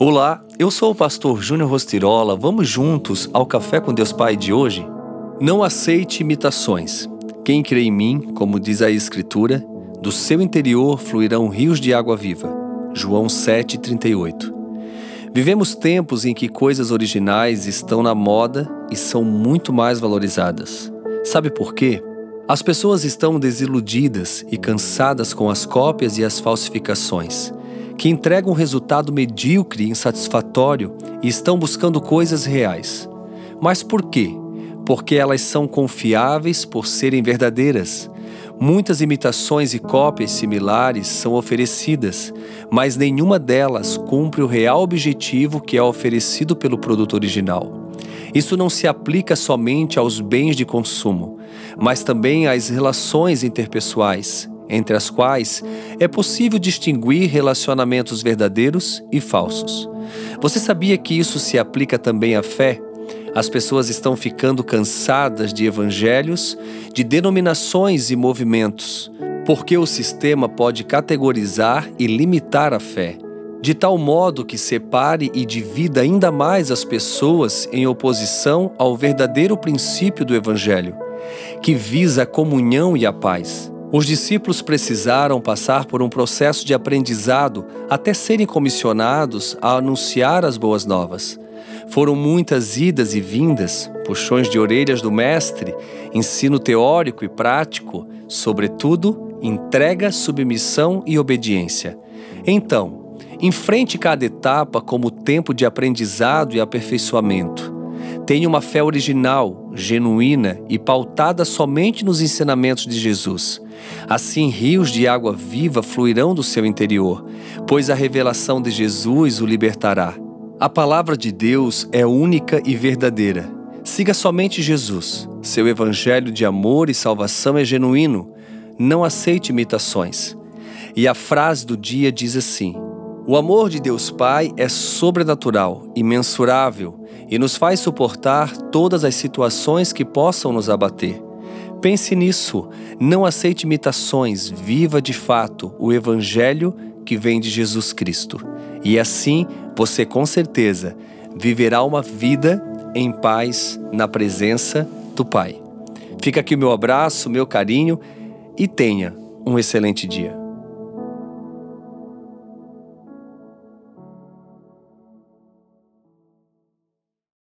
Olá, eu sou o pastor Júnior Rostirola. Vamos juntos ao Café com Deus Pai de hoje? Não aceite imitações. Quem crê em mim, como diz a Escritura, do seu interior fluirão rios de água viva. João 7,38. Vivemos tempos em que coisas originais estão na moda e são muito mais valorizadas. Sabe por quê? As pessoas estão desiludidas e cansadas com as cópias e as falsificações que entregam um resultado medíocre e insatisfatório e estão buscando coisas reais. Mas por quê? Porque elas são confiáveis por serem verdadeiras. Muitas imitações e cópias similares são oferecidas, mas nenhuma delas cumpre o real objetivo que é oferecido pelo produto original. Isso não se aplica somente aos bens de consumo, mas também às relações interpessoais, entre as quais é possível distinguir relacionamentos verdadeiros e falsos. Você sabia que isso se aplica também à fé? As pessoas estão ficando cansadas de evangelhos, de denominações e movimentos, porque o sistema pode categorizar e limitar a fé, de tal modo que separe e divida ainda mais as pessoas em oposição ao verdadeiro princípio do evangelho, que visa a comunhão e a paz. Os discípulos precisaram passar por um processo de aprendizado até serem comissionados a anunciar as boas novas. Foram muitas idas e vindas, puxões de orelhas do Mestre, ensino teórico e prático, sobretudo, entrega, submissão e obediência. Então, enfrente cada etapa como tempo de aprendizado e aperfeiçoamento. Tenha uma fé original, genuína e pautada somente nos ensinamentos de Jesus. Assim, rios de água viva fluirão do seu interior, pois a revelação de Jesus o libertará. A palavra de Deus é única e verdadeira. Siga somente Jesus. Seu evangelho de amor e salvação é genuíno. Não aceite imitações. E a frase do dia diz assim: O amor de Deus Pai é sobrenatural, imensurável e nos faz suportar todas as situações que possam nos abater. Pense nisso, não aceite imitações, viva de fato o Evangelho que vem de Jesus Cristo. E assim você com certeza viverá uma vida em paz na presença do Pai. Fica aqui o meu abraço, meu carinho e tenha um excelente dia.